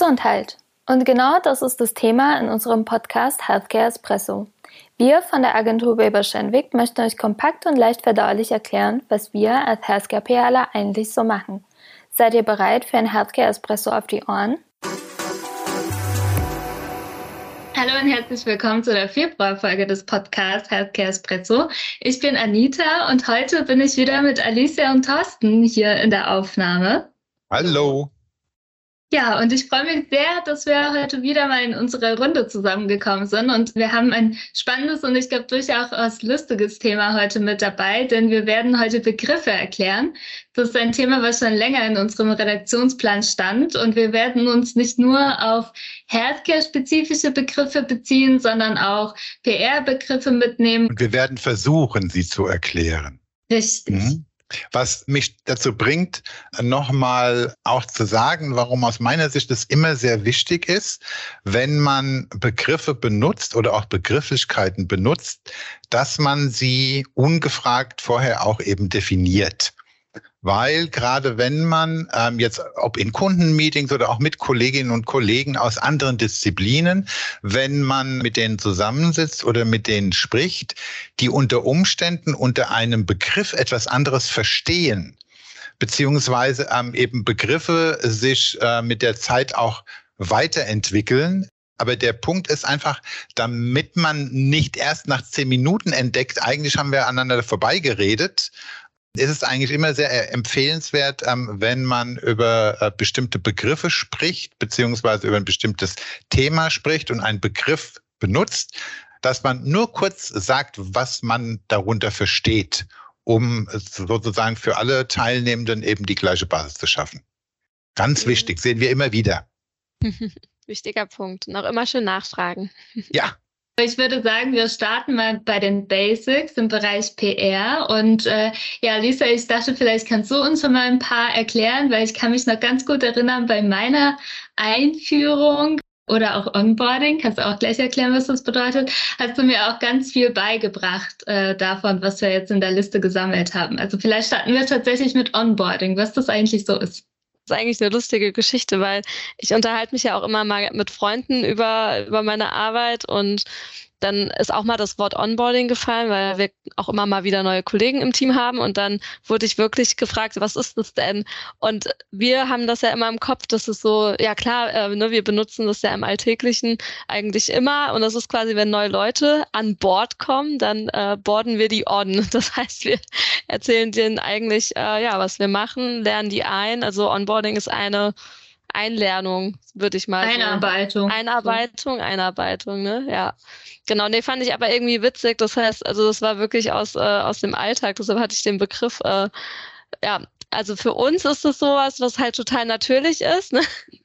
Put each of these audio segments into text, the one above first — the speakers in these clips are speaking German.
Gesundheit. Und genau das ist das Thema in unserem Podcast Healthcare Espresso. Wir von der Agentur Weber Schenwick möchten euch kompakt und leicht verdaulich erklären, was wir als Healthcare PRler eigentlich so machen. Seid ihr bereit für ein Healthcare Espresso auf die Ohren? Hallo und herzlich willkommen zu der Februarfolge des Podcasts Healthcare Espresso. Ich bin Anita und heute bin ich wieder mit Alicia und Thorsten hier in der Aufnahme. Hallo. Ja, und ich freue mich sehr, dass wir heute wieder mal in unserer Runde zusammengekommen sind. Und wir haben ein spannendes und ich glaube durchaus lustiges Thema heute mit dabei, denn wir werden heute Begriffe erklären. Das ist ein Thema, was schon länger in unserem Redaktionsplan stand. Und wir werden uns nicht nur auf Healthcare-spezifische Begriffe beziehen, sondern auch PR-Begriffe mitnehmen. Und wir werden versuchen, sie zu erklären. Richtig. Mhm. Was mich dazu bringt, nochmal auch zu sagen, warum aus meiner Sicht es immer sehr wichtig ist, wenn man Begriffe benutzt oder auch Begrifflichkeiten benutzt, dass man sie ungefragt vorher auch eben definiert weil gerade wenn man ähm, jetzt, ob in Kundenmeetings oder auch mit Kolleginnen und Kollegen aus anderen Disziplinen, wenn man mit denen zusammensitzt oder mit denen spricht, die unter Umständen unter einem Begriff etwas anderes verstehen, beziehungsweise ähm, eben Begriffe sich äh, mit der Zeit auch weiterentwickeln, aber der Punkt ist einfach, damit man nicht erst nach zehn Minuten entdeckt, eigentlich haben wir aneinander vorbeigeredet, ist es eigentlich immer sehr äh, empfehlenswert, ähm, wenn man über äh, bestimmte Begriffe spricht, beziehungsweise über ein bestimmtes Thema spricht und einen Begriff benutzt, dass man nur kurz sagt, was man darunter versteht, um sozusagen für alle Teilnehmenden eben die gleiche Basis zu schaffen. Ganz wichtig, sehen wir immer wieder. Wichtiger Punkt. Noch immer schön nachfragen. Ja, ich würde sagen, wir starten mal bei den Basics im Bereich PR. Und äh, ja, Lisa, ich dachte, vielleicht kannst du uns schon mal ein paar erklären, weil ich kann mich noch ganz gut erinnern bei meiner Einführung oder auch Onboarding, kannst du auch gleich erklären, was das bedeutet, hast du mir auch ganz viel beigebracht äh, davon, was wir jetzt in der Liste gesammelt haben. Also vielleicht starten wir tatsächlich mit Onboarding, was das eigentlich so ist ist eigentlich eine lustige Geschichte, weil ich unterhalte mich ja auch immer mal mit Freunden über, über meine Arbeit und dann ist auch mal das Wort Onboarding gefallen, weil wir auch immer mal wieder neue Kollegen im Team haben. Und dann wurde ich wirklich gefragt, was ist das denn? Und wir haben das ja immer im Kopf, das ist so, ja klar, äh, ne, wir benutzen das ja im Alltäglichen eigentlich immer. Und das ist quasi, wenn neue Leute an Bord kommen, dann äh, boarden wir die on. Das heißt, wir erzählen denen eigentlich, äh, ja, was wir machen, lernen die ein. Also Onboarding ist eine Einlernung, würde ich mal Einarbeitung. So. Einarbeitung, Einarbeitung, ne? Ja. Genau, nee, fand ich aber irgendwie witzig. Das heißt, also das war wirklich aus, äh, aus dem Alltag, deshalb hatte ich den Begriff, äh, ja, also für uns ist es sowas, was halt total natürlich ist, ne?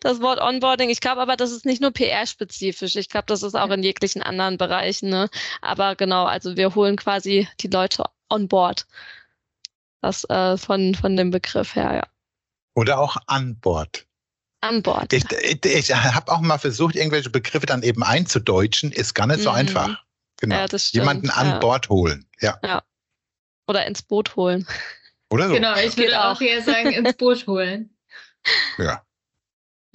Das Wort Onboarding. Ich glaube aber, das ist nicht nur PR-spezifisch. Ich glaube, das ist auch in jeglichen anderen Bereichen. Ne? Aber genau, also wir holen quasi die Leute on board. Das äh, von, von dem Begriff her, ja. Oder auch an Bord. An Bord. Ich, ich, ich habe auch mal versucht, irgendwelche Begriffe dann eben einzudeutschen. Ist gar nicht so mhm. einfach. Genau. Ja, Jemanden an ja. Bord holen. Ja. ja. Oder ins Boot holen. Oder so. Genau, ich würde auch eher sagen, ins Boot holen. Ja.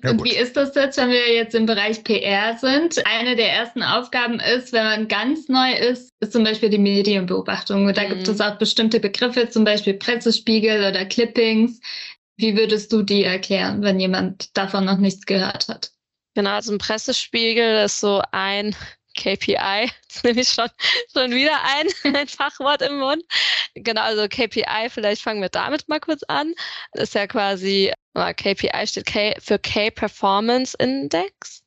Ja, und gut. wie ist das jetzt, wenn wir jetzt im Bereich PR sind? Eine der ersten Aufgaben ist, wenn man ganz neu ist, ist zum Beispiel die Medienbeobachtung. Und da mhm. gibt es auch bestimmte Begriffe, zum Beispiel Pressespiegel oder Clippings. Wie würdest du die erklären, wenn jemand davon noch nichts gehört hat? Genau, also ein Pressespiegel ist so ein KPI, das nehme ich schon, schon wieder ein, ein Fachwort im Mund. Genau, also KPI, vielleicht fangen wir damit mal kurz an. Das ist ja quasi, KPI steht K für K Performance Index,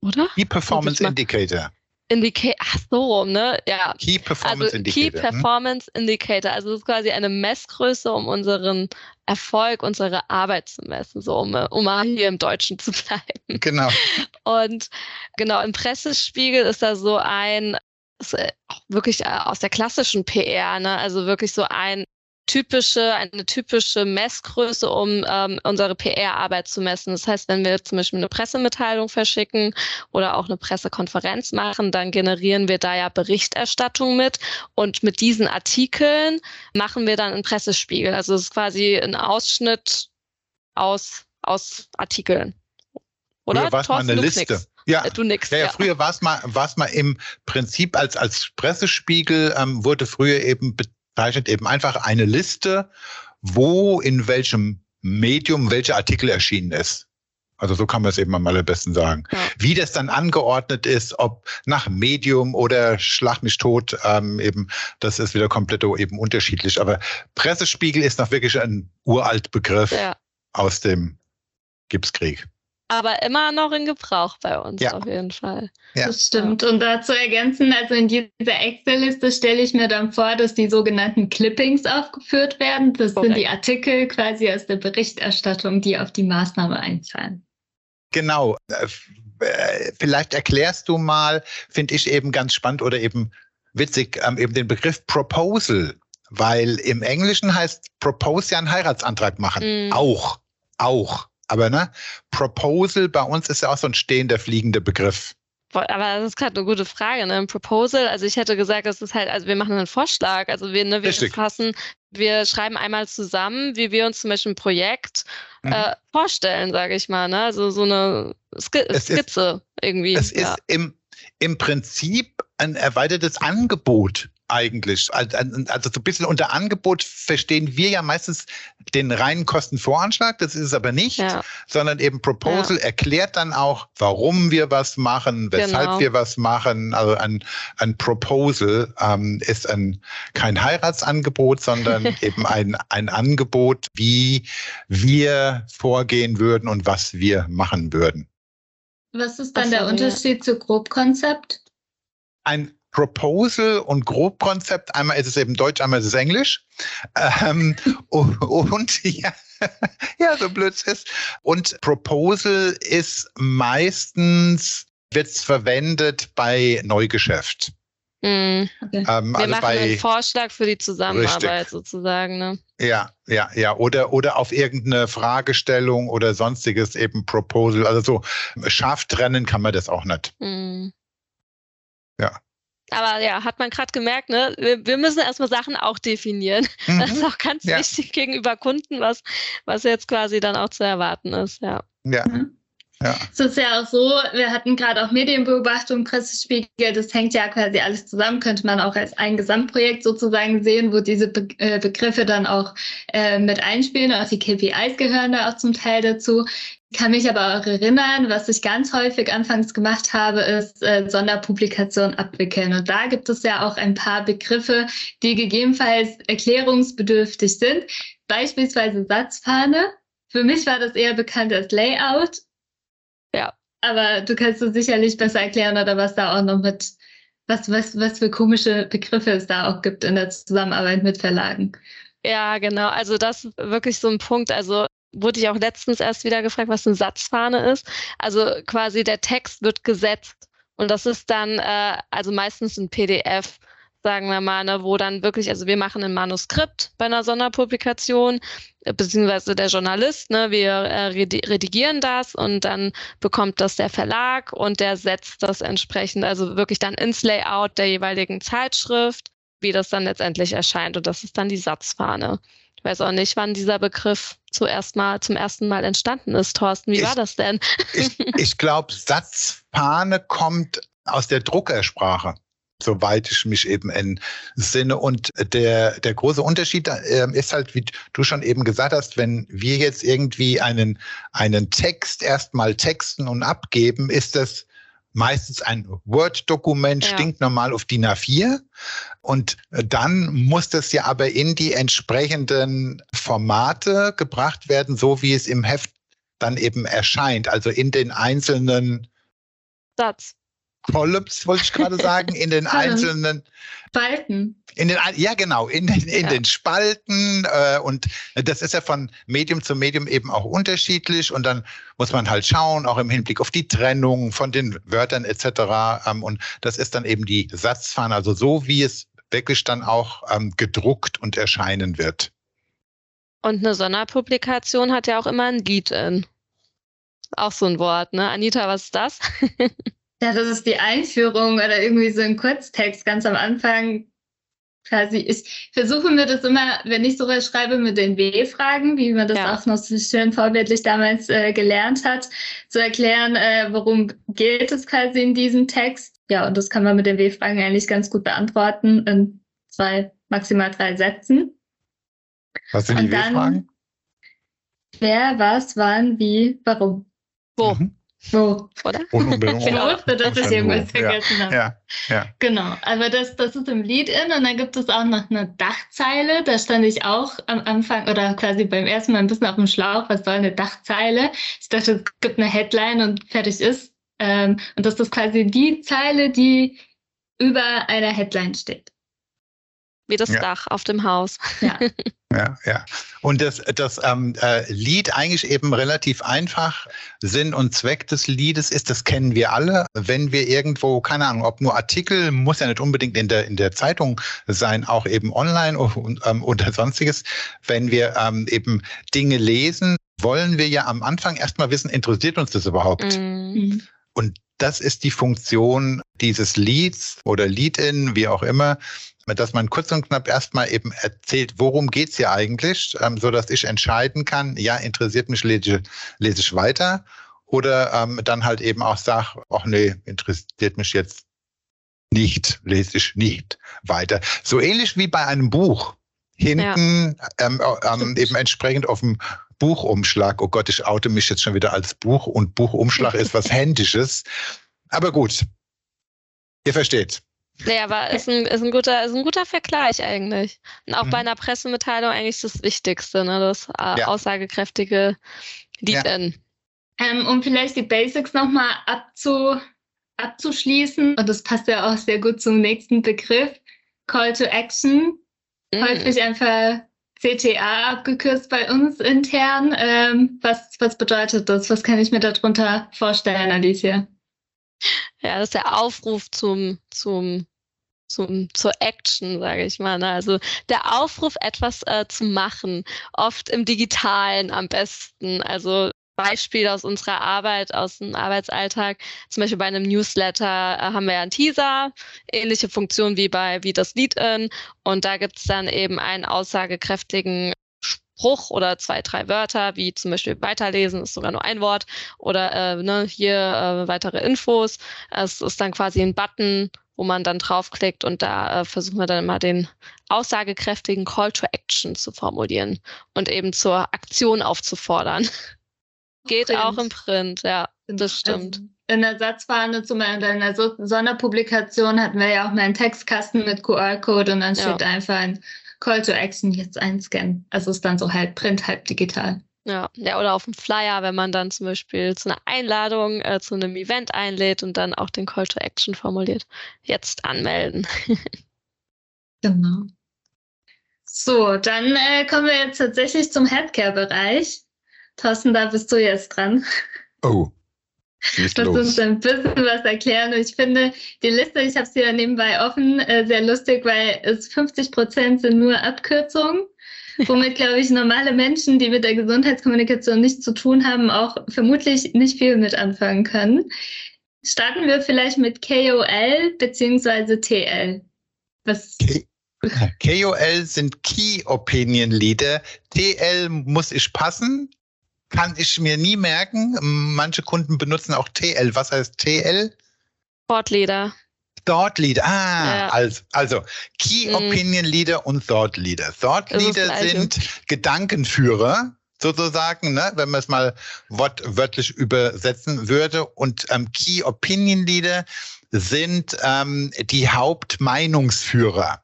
oder? Key Performance Indicator. Indicator, ach so rum, ne? Ja. Key Performance also Indicator. Key hm? Performance hm? Indicator. Also das ist quasi eine Messgröße, um unseren Erfolg, unsere Arbeit zu messen, so um, um mal hier im Deutschen zu bleiben. Genau. Und genau, im Pressespiegel ist da so ein, ist äh, wirklich äh, aus der klassischen PR, ne? Also wirklich so ein typische, eine typische Messgröße, um ähm, unsere PR-Arbeit zu messen. Das heißt, wenn wir zum Beispiel eine Pressemitteilung verschicken oder auch eine Pressekonferenz machen, dann generieren wir da ja Berichterstattung mit und mit diesen Artikeln machen wir dann einen Pressespiegel. Also es ist quasi ein Ausschnitt aus, aus Artikeln. Oder? Früher war eine Liste. Nix. Ja, äh, du nix. Ja, ja, früher war es mal, war's mal im Prinzip als, als Pressespiegel ähm, wurde früher eben bezeichnet eben einfach eine Liste, wo in welchem Medium welcher Artikel erschienen ist. Also so kann man es eben am allerbesten sagen. Ja. Wie das dann angeordnet ist, ob nach Medium oder Schlag mich tot, ähm, eben, das ist wieder komplett eben unterschiedlich. Aber Pressespiegel ist noch wirklich ein uralt Begriff ja. aus dem Gipskrieg aber immer noch in Gebrauch bei uns ja. auf jeden Fall. Ja. Das stimmt. Und dazu ergänzen, also in dieser Excel-Liste stelle ich mir dann vor, dass die sogenannten Clippings aufgeführt werden. Das Correct. sind die Artikel quasi aus der Berichterstattung, die auf die Maßnahme einzahlen. Genau. Äh, äh, vielleicht erklärst du mal, finde ich eben ganz spannend oder eben witzig, ähm, eben den Begriff Proposal, weil im Englischen heißt Propose ja einen Heiratsantrag machen. Mm. Auch. Auch. Aber ne, Proposal bei uns ist ja auch so ein stehender, fliegender Begriff. Aber das ist gerade eine gute Frage, ne? Ein Proposal, also ich hätte gesagt, das ist halt, also wir machen einen Vorschlag, also wir, ne, wir fassen, wir schreiben einmal zusammen, wie wir uns zum Beispiel ein Projekt mhm. äh, vorstellen, sage ich mal, ne? Also so eine Sk Skizze ist, irgendwie. Es ja. ist im, im Prinzip ein erweitertes Angebot eigentlich. Also, also so ein bisschen unter Angebot verstehen wir ja meistens den reinen Kostenvoranschlag, das ist es aber nicht, ja. sondern eben Proposal ja. erklärt dann auch, warum wir was machen, weshalb genau. wir was machen. Also ein, ein Proposal ähm, ist ein, kein Heiratsangebot, sondern eben ein, ein Angebot, wie wir vorgehen würden und was wir machen würden. Was ist dann der Unterschied zu Grobkonzept? Ein Proposal und Grobkonzept. Einmal ist es eben Deutsch, einmal ist es Englisch. Ähm, und, und ja, ja, so blöd es ist. Und Proposal ist meistens, wird es verwendet bei Neugeschäft. Mm, okay. ähm, Wir also machen bei, einen Vorschlag für die Zusammenarbeit richtig. sozusagen. Ne? Ja, ja, ja. Oder, oder auf irgendeine Fragestellung oder sonstiges eben Proposal. Also so scharf trennen kann man das auch nicht. Mm. Ja. Aber ja, hat man gerade gemerkt, ne? Wir, wir, müssen erstmal Sachen auch definieren. Mhm. Das ist auch ganz ja. wichtig gegenüber Kunden, was, was jetzt quasi dann auch zu erwarten ist, ja. Ja. Mhm. Ja. Es ist ja auch so, wir hatten gerade auch Medienbeobachtung, Pressespiegel, das hängt ja quasi alles zusammen, könnte man auch als ein Gesamtprojekt sozusagen sehen, wo diese Be äh, Begriffe dann auch äh, mit einspielen. Auch die KPIs gehören da auch zum Teil dazu kann mich aber auch erinnern, was ich ganz häufig anfangs gemacht habe, ist äh, Sonderpublikation abwickeln. Und da gibt es ja auch ein paar Begriffe, die gegebenenfalls erklärungsbedürftig sind. Beispielsweise Satzfahne. Für mich war das eher bekannt als Layout. Ja. Aber du kannst es sicherlich besser erklären oder was da auch noch mit, was, was, was für komische Begriffe es da auch gibt in der Zusammenarbeit mit Verlagen. Ja, genau. Also das ist wirklich so ein Punkt. Also wurde ich auch letztens erst wieder gefragt, was eine Satzfahne ist. Also quasi der Text wird gesetzt und das ist dann äh, also meistens ein PDF, sagen wir mal, ne, wo dann wirklich, also wir machen ein Manuskript bei einer Sonderpublikation, beziehungsweise der Journalist, ne, wir äh, redigieren das und dann bekommt das der Verlag und der setzt das entsprechend, also wirklich dann ins Layout der jeweiligen Zeitschrift, wie das dann letztendlich erscheint und das ist dann die Satzfahne. Ich weiß auch nicht, wann dieser Begriff zuerst mal zum ersten Mal entstanden ist. Thorsten, wie ich, war das denn? ich, ich glaube, Satzfahne kommt aus der Druckersprache soweit ich mich eben entsinne. Und der, der große Unterschied äh, ist halt, wie du schon eben gesagt hast, wenn wir jetzt irgendwie einen, einen Text erstmal texten und abgeben, ist das meistens ein Word-Dokument, ja. stinknormal auf DIN A4. Und dann muss das ja aber in die entsprechenden Formate gebracht werden, so wie es im Heft dann eben erscheint. Also in den einzelnen Satz. Columns, wollte ich gerade sagen, in den einzelnen Spalten. In den, ja, genau, in, den, in ja. den Spalten. Äh, und das ist ja von Medium zu Medium eben auch unterschiedlich. Und dann muss man halt schauen, auch im Hinblick auf die Trennung von den Wörtern etc. Ähm, und das ist dann eben die Satzfahne, also so wie es wirklich dann auch ähm, gedruckt und erscheinen wird. Und eine Sonderpublikation hat ja auch immer ein Lied in. Auch so ein Wort, ne? Anita, was ist das? Ja, das ist die Einführung oder irgendwie so ein Kurztext ganz am Anfang. quasi, ich versuche mir das immer, wenn ich sowas schreibe, mit den W-Fragen, wie man das ja. auch noch so schön vorbildlich damals äh, gelernt hat, zu erklären, äh, worum geht es quasi in diesem Text. Ja, und das kann man mit den W-Fragen eigentlich ganz gut beantworten in zwei, maximal drei Sätzen. Was sind die W-Fragen? Wer, was, wann, wie, warum. Wo? Mhm. Wo? Oder? Genau, für das ich irgendwas vergessen ja. habe. Ja, ja. Genau, aber das, das ist im Lead-In und dann gibt es auch noch eine Dachzeile. Da stand ich auch am Anfang oder quasi beim ersten Mal ein bisschen auf dem Schlauch. Was soll eine Dachzeile? Ich dachte, es gibt eine Headline und fertig ist. Ähm, und das ist quasi die Zeile, die über einer Headline steht. Wie das ja. Dach auf dem Haus. Ja. Ja, ja. Und das, das ähm, äh, Lied eigentlich eben relativ einfach. Sinn und Zweck des Liedes ist, das kennen wir alle. Wenn wir irgendwo, keine Ahnung, ob nur Artikel, muss ja nicht unbedingt in der, in der Zeitung sein, auch eben online und, ähm, oder sonstiges. Wenn wir ähm, eben Dinge lesen, wollen wir ja am Anfang erstmal wissen, interessiert uns das überhaupt? Mhm. Und das ist die Funktion dieses Leads oder Lead-In, wie auch immer, dass man kurz und knapp erstmal eben erzählt, worum geht's hier eigentlich, ähm, so dass ich entscheiden kann, ja, interessiert mich, lese, lese ich weiter oder ähm, dann halt eben auch sag, ach nee, interessiert mich jetzt nicht, lese ich nicht weiter. So ähnlich wie bei einem Buch. Hinten ja. ähm, ähm, eben entsprechend auf dem Buchumschlag. Oh Gott, ich oute mich jetzt schon wieder als Buch und Buchumschlag ist was Händisches. Aber gut, ihr versteht. Nee, aber ist ein, ist ein, guter, ist ein guter Vergleich eigentlich. Und auch mhm. bei einer Pressemitteilung eigentlich das Wichtigste, ne? das äh, ja. aussagekräftige Lead-In. Ja. Ähm, um vielleicht die Basics nochmal abzu, abzuschließen, und das passt ja auch sehr gut zum nächsten Begriff, Call to Action. Mhm. Häufig einfach CTA abgekürzt bei uns intern. Ähm, was, was bedeutet das? Was kann ich mir darunter vorstellen, Alicia? Ja, das ist der Aufruf zum, zum, zum, zur Action, sage ich mal. Ne? Also der Aufruf, etwas äh, zu machen, oft im Digitalen am besten. Also Beispiel aus unserer Arbeit, aus dem Arbeitsalltag. Zum Beispiel bei einem Newsletter äh, haben wir ja einen Teaser, ähnliche Funktion wie bei wie das Lead-In. Und da gibt es dann eben einen aussagekräftigen Spruch oder zwei, drei Wörter, wie zum Beispiel weiterlesen, ist sogar nur ein Wort, oder äh, ne, hier äh, weitere Infos. Es ist dann quasi ein Button, wo man dann draufklickt und da äh, versuchen wir dann immer den aussagekräftigen Call to Action zu formulieren und eben zur Aktion aufzufordern. Geht Print. auch im Print, ja, das stimmt. Also in der Satzfahne zum Beispiel, in der Sonderpublikation hatten wir ja auch mal einen Textkasten mit QR-Code und dann ja. steht einfach ein Call to Action jetzt einscannen. Also ist dann so halb Print, halb digital. Ja, ja, oder auf dem Flyer, wenn man dann zum Beispiel zu einer Einladung äh, zu einem Event einlädt und dann auch den Call to Action formuliert. Jetzt anmelden. genau. So, dann äh, kommen wir jetzt tatsächlich zum Healthcare-Bereich. Thorsten, da bist du jetzt dran. Oh. Lass uns ein bisschen was erklären. Ich finde die Liste, ich habe sie ja nebenbei offen, äh, sehr lustig, weil es 50 Prozent sind nur Abkürzungen, womit, glaube ich, normale Menschen, die mit der Gesundheitskommunikation nichts zu tun haben, auch vermutlich nicht viel mit anfangen können. Starten wir vielleicht mit KOL beziehungsweise TL. Was? KOL sind Key Opinion Leader. TL muss ich passen kann ich mir nie merken. Manche Kunden benutzen auch TL. Was heißt TL? Thought Leader. Thought Leader. Ah, ja. also, also Key mhm. Opinion Leader und Thought Leader. Thought Leader sind Gedankenführer sozusagen, ne, wenn man es mal wortwörtlich übersetzen würde. Und ähm, Key Opinion Leader sind ähm, die Hauptmeinungsführer.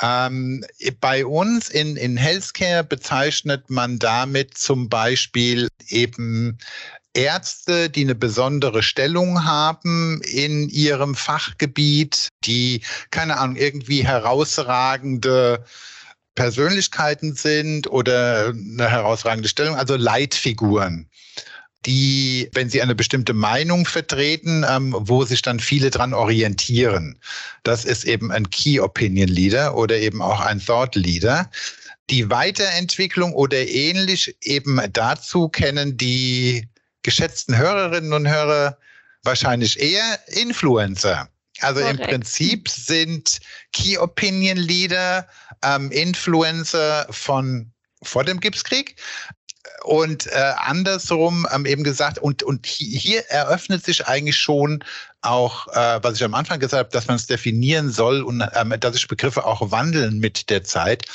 Ähm, bei uns in, in Healthcare bezeichnet man damit zum Beispiel eben Ärzte, die eine besondere Stellung haben in ihrem Fachgebiet, die, keine Ahnung, irgendwie herausragende Persönlichkeiten sind oder eine herausragende Stellung, also Leitfiguren die, wenn sie eine bestimmte Meinung vertreten, ähm, wo sich dann viele dran orientieren. Das ist eben ein Key Opinion Leader oder eben auch ein Thought Leader. Die Weiterentwicklung oder ähnlich eben dazu kennen die geschätzten Hörerinnen und Hörer wahrscheinlich eher Influencer. Also Correct. im Prinzip sind Key Opinion Leader ähm, Influencer von vor dem Gipskrieg und äh, andersrum ähm, eben gesagt, und, und hier eröffnet sich eigentlich schon auch, äh, was ich am Anfang gesagt habe, dass man es definieren soll und ähm, dass sich Begriffe auch wandeln mit der Zeit.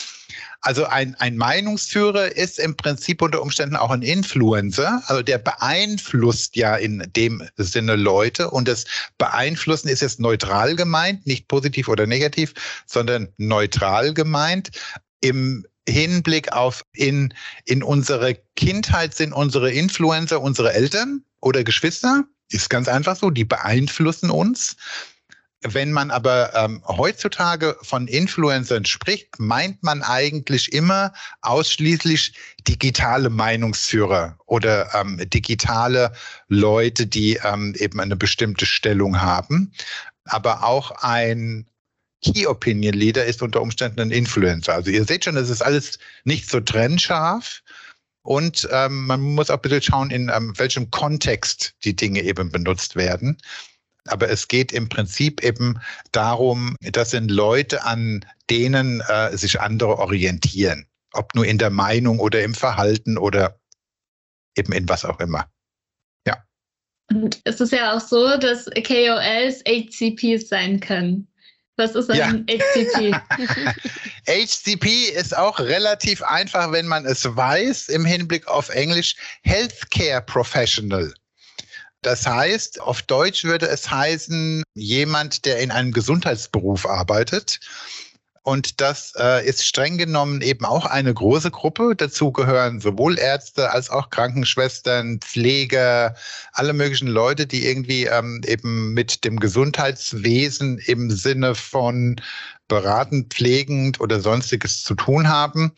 Also ein, ein Meinungsführer ist im Prinzip unter Umständen auch ein Influencer. Also der beeinflusst ja in dem Sinne Leute. Und das Beeinflussen ist jetzt neutral gemeint, nicht positiv oder negativ, sondern neutral gemeint. Im Hinblick auf in, in unsere Kindheit sind unsere Influencer unsere Eltern oder Geschwister. Ist ganz einfach so, die beeinflussen uns. Wenn man aber ähm, heutzutage von Influencern spricht, meint man eigentlich immer ausschließlich digitale Meinungsführer oder ähm, digitale Leute, die ähm, eben eine bestimmte Stellung haben. Aber auch ein Key Opinion Leader ist unter Umständen ein Influencer. Also ihr seht schon, es ist alles nicht so trennscharf. Und ähm, man muss auch bitte schauen, in ähm, welchem Kontext die Dinge eben benutzt werden. Aber es geht im Prinzip eben darum, das sind Leute, an denen äh, sich andere orientieren. Ob nur in der Meinung oder im Verhalten oder eben in was auch immer. Ja. Und es ist ja auch so, dass KOLs HCPs sein können. Was ist ein ja. HCP? HCP ist auch relativ einfach, wenn man es weiß, im Hinblick auf Englisch Healthcare Professional. Das heißt, auf Deutsch würde es heißen, jemand, der in einem Gesundheitsberuf arbeitet. Und das äh, ist streng genommen eben auch eine große Gruppe. Dazu gehören sowohl Ärzte als auch Krankenschwestern, Pfleger, alle möglichen Leute, die irgendwie ähm, eben mit dem Gesundheitswesen im Sinne von beratend, pflegend oder sonstiges zu tun haben.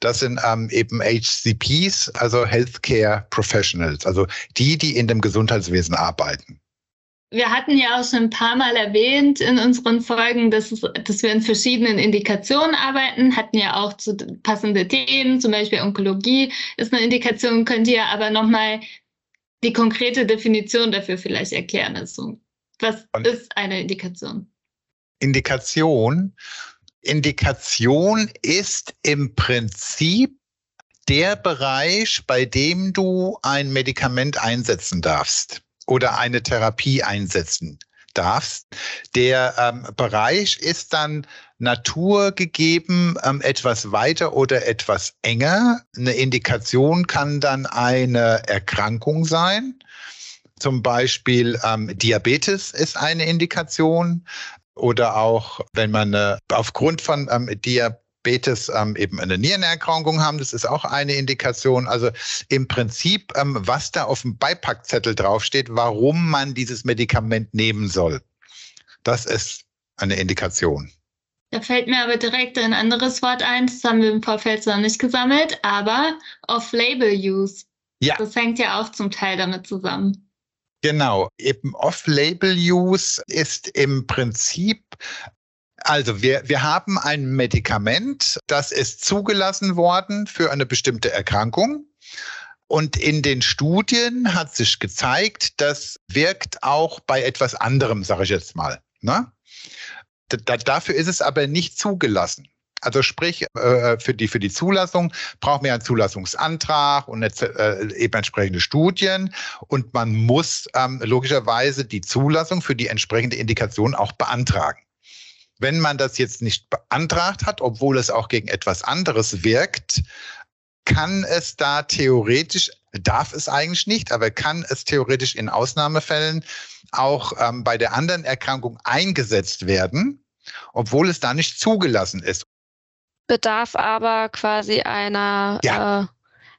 Das sind ähm, eben HCPs, also Healthcare Professionals, also die, die in dem Gesundheitswesen arbeiten. Wir hatten ja auch schon ein paar Mal erwähnt in unseren Folgen, dass, es, dass wir in verschiedenen Indikationen arbeiten, hatten ja auch zu passende Themen, zum Beispiel Onkologie ist eine Indikation, könnt ihr aber nochmal die konkrete Definition dafür vielleicht erklären. Also, was Und ist eine Indikation? Indikation. Indikation ist im Prinzip der Bereich, bei dem du ein Medikament einsetzen darfst oder eine Therapie einsetzen darfst. Der ähm, Bereich ist dann naturgegeben ähm, etwas weiter oder etwas enger. Eine Indikation kann dann eine Erkrankung sein. Zum Beispiel ähm, Diabetes ist eine Indikation oder auch wenn man äh, aufgrund von ähm, Diabetes ähm, eben eine Nierenerkrankung haben, das ist auch eine Indikation. Also im Prinzip, ähm, was da auf dem Beipackzettel draufsteht, warum man dieses Medikament nehmen soll. Das ist eine Indikation. Da fällt mir aber direkt ein anderes Wort ein, das haben wir im Vorfeld noch nicht gesammelt, aber Off-Label-Use. Ja. Das hängt ja auch zum Teil damit zusammen. Genau, eben Off-Label-Use ist im Prinzip also wir, wir haben ein Medikament, das ist zugelassen worden für eine bestimmte Erkrankung. Und in den Studien hat sich gezeigt, das wirkt auch bei etwas anderem, sage ich jetzt mal. Ne? Da, dafür ist es aber nicht zugelassen. Also sprich, äh, für, die, für die Zulassung braucht man einen Zulassungsantrag und äh, eben entsprechende Studien. Und man muss ähm, logischerweise die Zulassung für die entsprechende Indikation auch beantragen. Wenn man das jetzt nicht beantragt hat, obwohl es auch gegen etwas anderes wirkt, kann es da theoretisch, darf es eigentlich nicht, aber kann es theoretisch in Ausnahmefällen auch ähm, bei der anderen Erkrankung eingesetzt werden, obwohl es da nicht zugelassen ist bedarf aber quasi einer, ja. äh,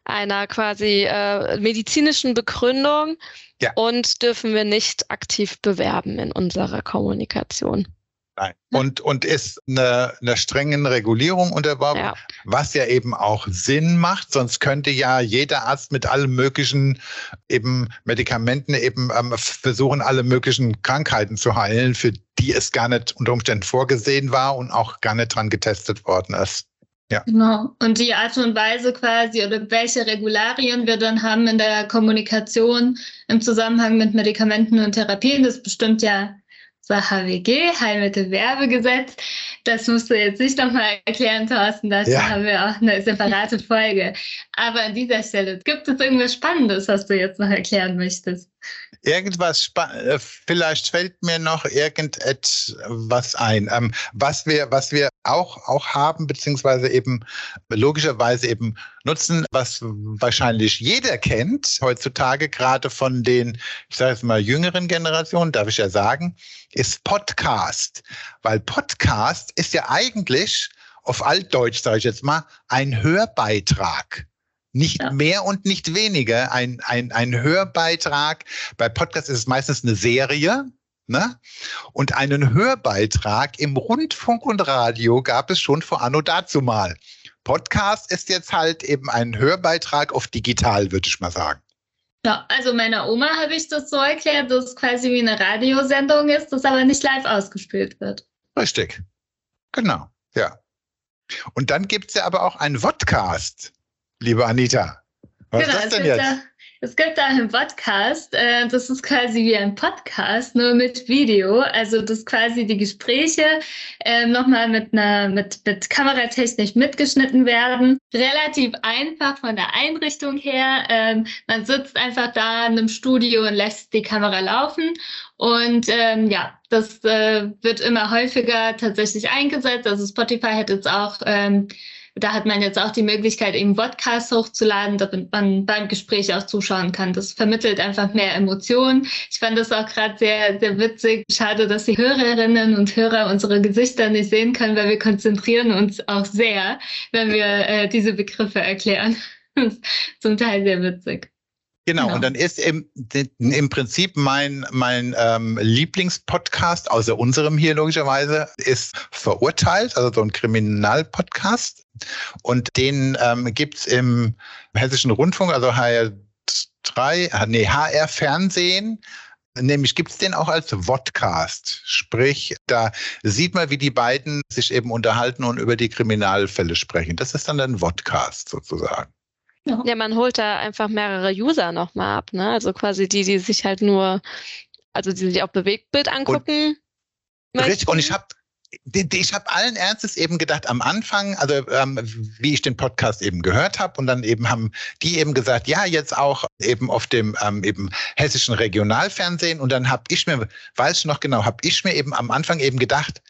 einer quasi äh, medizinischen Begründung ja. und dürfen wir nicht aktiv bewerben in unserer Kommunikation. Nein. Und, und ist eine, eine strengen Regulierung unterworfen, ja. was ja eben auch Sinn macht. Sonst könnte ja jeder Arzt mit allen möglichen eben Medikamenten eben ähm, versuchen, alle möglichen Krankheiten zu heilen, für die es gar nicht unter Umständen vorgesehen war und auch gar nicht dran getestet worden ist. Ja. Genau. Und die Art und Weise quasi oder welche Regularien wir dann haben in der Kommunikation im Zusammenhang mit Medikamenten und Therapien, das bestimmt ja zur HWG, Heilmittelwerbegesetz. Das musst du jetzt nicht nochmal erklären, Thorsten. Dazu ja. haben wir auch eine separate Folge. Aber an dieser Stelle, gibt es irgendwas Spannendes, was du jetzt noch erklären möchtest? Irgendwas, äh, vielleicht fällt mir noch irgendetwas ein. Ähm, was wir, was wir auch, auch haben, beziehungsweise eben logischerweise eben nutzen, was wahrscheinlich jeder kennt, heutzutage gerade von den, ich sage jetzt mal, jüngeren Generationen, darf ich ja sagen, ist Podcast. Weil Podcast ist ja eigentlich auf Altdeutsch, sage ich jetzt mal, ein Hörbeitrag. Nicht ja. mehr und nicht weniger. Ein, ein, ein Hörbeitrag. Bei Podcasts ist es meistens eine Serie. Ne? Und einen Hörbeitrag im Rundfunk und Radio gab es schon vor Anno dazu mal. Podcast ist jetzt halt eben ein Hörbeitrag auf digital, würde ich mal sagen. Ja, also meiner Oma habe ich das so erklärt, dass es quasi wie eine Radiosendung ist, das aber nicht live ausgespielt wird. Richtig. Genau, ja. Und dann gibt es ja aber auch einen Vodcast liebe Anita. Was genau, ist das denn jetzt? Da, es gibt da einen Podcast, äh, das ist quasi wie ein Podcast, nur mit Video. Also das quasi die Gespräche äh, nochmal mit einer mit, mit Kameratechnik mitgeschnitten werden. Relativ einfach von der Einrichtung her. Ähm, man sitzt einfach da in einem Studio und lässt die Kamera laufen. Und ähm, ja, das äh, wird immer häufiger tatsächlich eingesetzt. Also Spotify hat jetzt auch ähm, da hat man jetzt auch die Möglichkeit, eben Podcasts hochzuladen, damit man beim Gespräch auch zuschauen kann. Das vermittelt einfach mehr Emotionen. Ich fand das auch gerade sehr, sehr witzig. Schade, dass die Hörerinnen und Hörer unsere Gesichter nicht sehen können, weil wir konzentrieren uns auch sehr, wenn wir äh, diese Begriffe erklären. Zum Teil sehr witzig. Genau, genau, und dann ist im, im Prinzip mein, mein ähm, Lieblingspodcast, außer unserem hier logischerweise, ist Verurteilt, also so ein Kriminalpodcast. Und den ähm, gibt im Hessischen Rundfunk, also HR3, nee, HR Fernsehen. Nämlich gibt es den auch als Vodcast. Sprich, da sieht man, wie die beiden sich eben unterhalten und über die Kriminalfälle sprechen. Das ist dann ein Vodcast sozusagen. Ja. man holt da einfach mehrere User nochmal ab, ne? Also quasi die, die sich halt nur, also die sich auch Bewegtbild angucken. Und, richtig, und ich habe ich habe allen Ernstes eben gedacht, am Anfang, also ähm, wie ich den Podcast eben gehört habe, und dann eben haben die eben gesagt, ja, jetzt auch eben auf dem ähm, eben hessischen Regionalfernsehen. Und dann habe ich mir, weiß ich noch genau, habe ich mir eben am Anfang eben gedacht,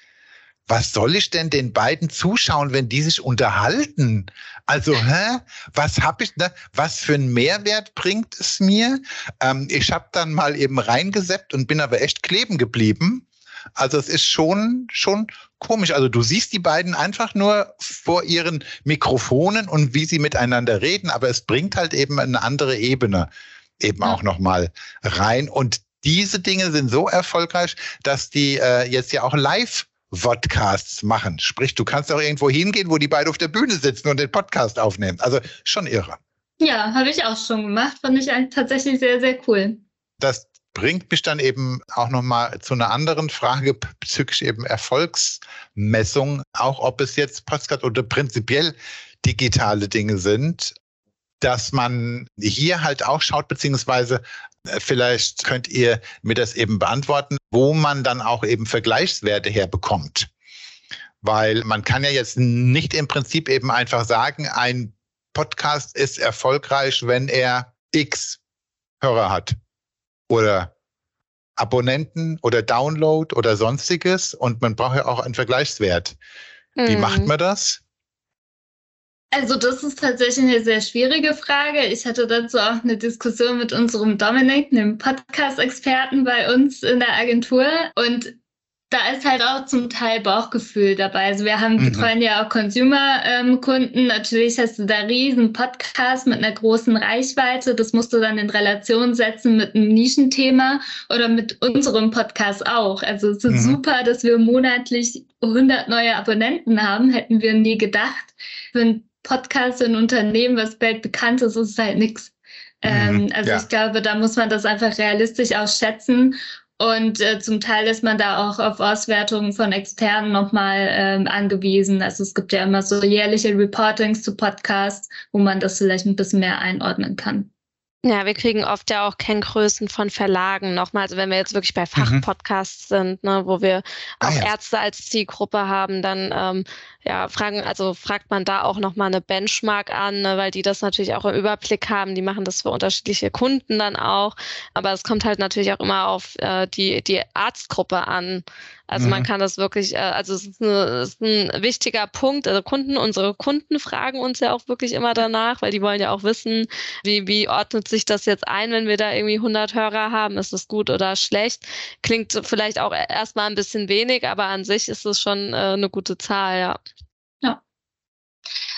was soll ich denn den beiden zuschauen, wenn die sich unterhalten? Also, hä? Was habe ich, ne? was für einen Mehrwert bringt es mir? Ähm, ich habe dann mal eben reingeseppt und bin aber echt kleben geblieben. Also es ist schon, schon komisch. Also du siehst die beiden einfach nur vor ihren Mikrofonen und wie sie miteinander reden, aber es bringt halt eben eine andere Ebene eben ja. auch nochmal rein. Und diese Dinge sind so erfolgreich, dass die äh, jetzt ja auch live Vodcasts machen. Sprich, du kannst auch irgendwo hingehen, wo die beiden auf der Bühne sitzen und den Podcast aufnehmen. Also schon irre. Ja, habe ich auch schon gemacht. Fand ich tatsächlich sehr, sehr cool. Das bringt mich dann eben auch nochmal zu einer anderen Frage bezüglich eben Erfolgsmessung, auch ob es jetzt Podcast oder prinzipiell digitale Dinge sind, dass man hier halt auch schaut, beziehungsweise vielleicht könnt ihr mir das eben beantworten, wo man dann auch eben Vergleichswerte herbekommt. Weil man kann ja jetzt nicht im Prinzip eben einfach sagen, ein Podcast ist erfolgreich, wenn er X Hörer hat oder Abonnenten oder Download oder sonstiges. Und man braucht ja auch einen Vergleichswert. Wie mhm. macht man das? Also das ist tatsächlich eine sehr schwierige Frage. Ich hatte dazu auch eine Diskussion mit unserem Dominik, einem Podcast-Experten bei uns in der Agentur. Und da ist halt auch zum Teil Bauchgefühl dabei. Also wir haben, mhm. betreuen ja auch Consumer-Kunden. Ähm, Natürlich hast du da riesen Podcasts mit einer großen Reichweite. Das musst du dann in Relation setzen mit einem Nischenthema oder mit unserem Podcast auch. Also es ist mhm. super, dass wir monatlich 100 neue Abonnenten haben. Hätten wir nie gedacht. Für ein Podcast in Unternehmen, was weltbekannt ist, ist halt nichts. Mhm, ähm, also ja. ich glaube, da muss man das einfach realistisch auch schätzen. Und äh, zum Teil ist man da auch auf Auswertungen von Externen nochmal ähm, angewiesen. Also es gibt ja immer so jährliche Reportings zu Podcasts, wo man das vielleicht ein bisschen mehr einordnen kann. Ja, wir kriegen oft ja auch Kenngrößen von Verlagen nochmal. Also wenn wir jetzt wirklich bei mhm. Fachpodcasts mhm. sind, ne, wo wir ah auch ah, ja. Ärzte als Zielgruppe haben, dann ähm, ja, fragen, also fragt man da auch nochmal eine Benchmark an, ne, weil die das natürlich auch im Überblick haben. Die machen das für unterschiedliche Kunden dann auch. Aber es kommt halt natürlich auch immer auf äh, die, die Arztgruppe an. Also mhm. man kann das wirklich, äh, also es ist, eine, es ist ein wichtiger Punkt. Also Kunden, unsere Kunden fragen uns ja auch wirklich immer danach, weil die wollen ja auch wissen, wie, wie ordnet sich das jetzt ein, wenn wir da irgendwie 100 Hörer haben? Ist das gut oder schlecht? Klingt vielleicht auch erstmal ein bisschen wenig, aber an sich ist es schon äh, eine gute Zahl, ja. Ja.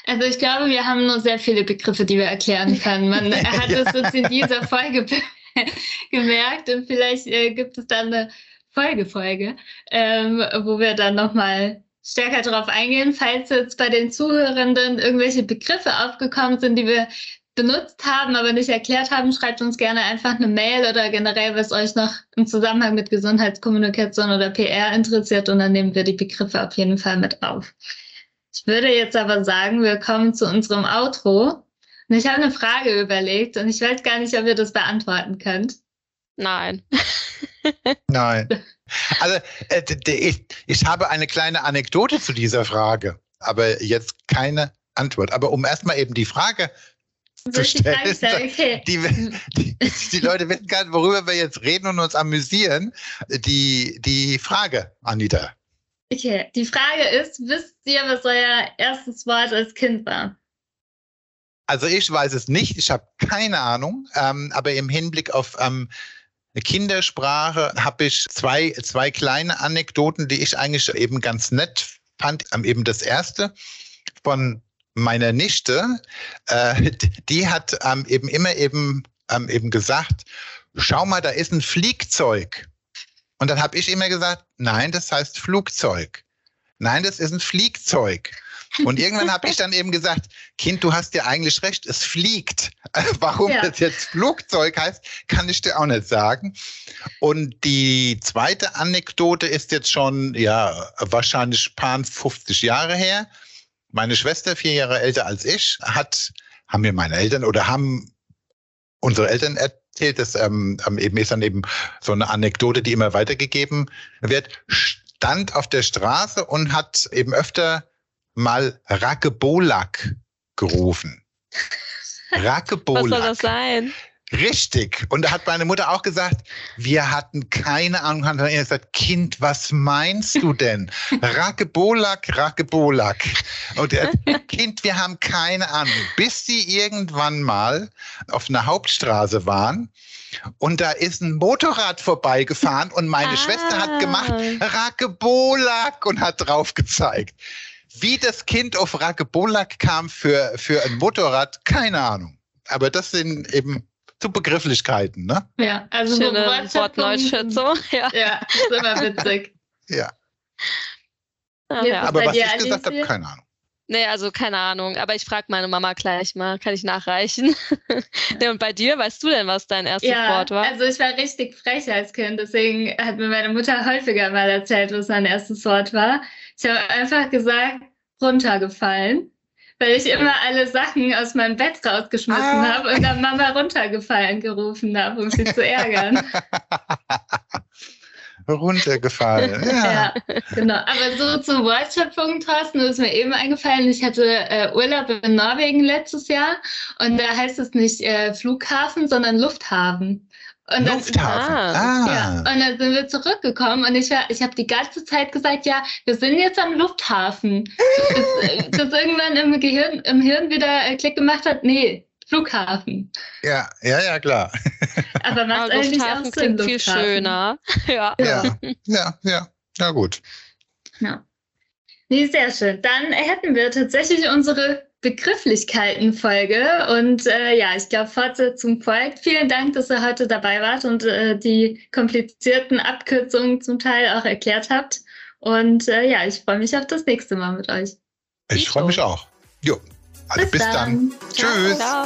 Also ich glaube, wir haben nur sehr viele Begriffe, die wir erklären können. Man hat es uns in dieser Folge gemerkt und vielleicht äh, gibt es dann eine Folgefolge, ähm, wo wir dann nochmal stärker darauf eingehen, falls jetzt bei den Zuhörenden irgendwelche Begriffe aufgekommen sind, die wir benutzt haben, aber nicht erklärt haben, schreibt uns gerne einfach eine Mail oder generell, was euch noch im Zusammenhang mit Gesundheitskommunikation oder PR interessiert und dann nehmen wir die Begriffe auf jeden Fall mit auf. Ich würde jetzt aber sagen, wir kommen zu unserem Outro. Und ich habe eine Frage überlegt und ich weiß gar nicht, ob ihr das beantworten könnt. Nein. Nein. Also äh, ich, ich habe eine kleine Anekdote zu dieser Frage, aber jetzt keine Antwort. Aber um erstmal eben die Frage zu stellen, okay. die, die, die, Leute wissen gar nicht, worüber wir jetzt reden und uns amüsieren. Die, die Frage, Anita. Okay, die Frage ist, wisst ihr, was euer erstes Wort als Kind war? Also ich weiß es nicht, ich habe keine Ahnung, ähm, aber im Hinblick auf ähm, Kindersprache habe ich zwei, zwei kleine Anekdoten, die ich eigentlich eben ganz nett fand. Ähm, eben das erste von meiner Nichte, äh, die hat ähm, eben immer eben, ähm, eben gesagt, schau mal, da ist ein Fliegzeug. Und dann habe ich immer gesagt, nein, das heißt Flugzeug. Nein, das ist ein Fliegzeug. Und irgendwann habe ich dann eben gesagt, Kind, du hast ja eigentlich recht, es fliegt. Warum ja. das jetzt Flugzeug heißt, kann ich dir auch nicht sagen. Und die zweite Anekdote ist jetzt schon, ja, wahrscheinlich paar 50 Jahre her. Meine Schwester, vier Jahre älter als ich, hat, haben mir meine Eltern oder haben unsere Eltern erzählt, das ähm, ähm, eben ist dann eben so eine Anekdote, die immer weitergegeben wird, stand auf der Straße und hat eben öfter mal Rakebolak gerufen. Rakebolak. Was soll das sein? Richtig. Und da hat meine Mutter auch gesagt, wir hatten keine Ahnung. Hat er gesagt, Kind, was meinst du denn? Rakebolak, Rakebolak. Und er, Kind, wir haben keine Ahnung. Bis sie irgendwann mal auf einer Hauptstraße waren und da ist ein Motorrad vorbeigefahren und meine ah. Schwester hat gemacht, Rakebolak und hat drauf gezeigt. Wie das Kind auf Rakebolak kam für, für ein Motorrad, keine Ahnung. Aber das sind eben zu Begrifflichkeiten, ne? Ja, also Schöne Wortneuschätzung. Ja. ja, ist immer witzig. ja. Ach, ja. Aber was ich gesagt habe, keine Ahnung. Nee, also keine Ahnung. Aber ich frage meine Mama gleich mal, kann ich nachreichen? Ja. und bei dir, weißt du denn, was dein erstes ja, Wort war? Also ich war richtig frech als Kind, deswegen hat mir meine Mutter häufiger mal erzählt, was mein erstes Wort war. Ich habe einfach gesagt, runtergefallen, weil ich immer alle Sachen aus meinem Bett rausgeschmissen ah. habe und dann Mama runtergefallen gerufen habe, um sie zu ärgern. runtergefallen. Ja. ja. genau. Aber so zur Wortschöpfung, Thorsten, ist mir eben eingefallen, ich hatte äh, Urlaub in Norwegen letztes Jahr und da heißt es nicht äh, Flughafen, sondern Lufthafen. Und dann, Lufthafen. Ah. Ja, und dann sind wir zurückgekommen und ich, ich habe die ganze Zeit gesagt, ja, wir sind jetzt am Lufthafen. bis, bis irgendwann im Gehirn, im Hirn wieder äh, Klick gemacht hat, nee, Flughafen. Ja, ja, ja, klar. Aber macht eigentlich Lufthafen auch Sinn, klingt viel schöner. Ja. ja, ja, ja, ja, gut. Ja. Nee, sehr schön. Dann hätten wir tatsächlich unsere Begrifflichkeiten-Folge. Und äh, ja, ich glaube, Fortsetzung folgt. Vielen Dank, dass ihr heute dabei wart und äh, die komplizierten Abkürzungen zum Teil auch erklärt habt. Und äh, ja, ich freue mich auf das nächste Mal mit euch. Ich freue mich auch. Jo, also bis, bis dann. dann. Tschüss. Ciao.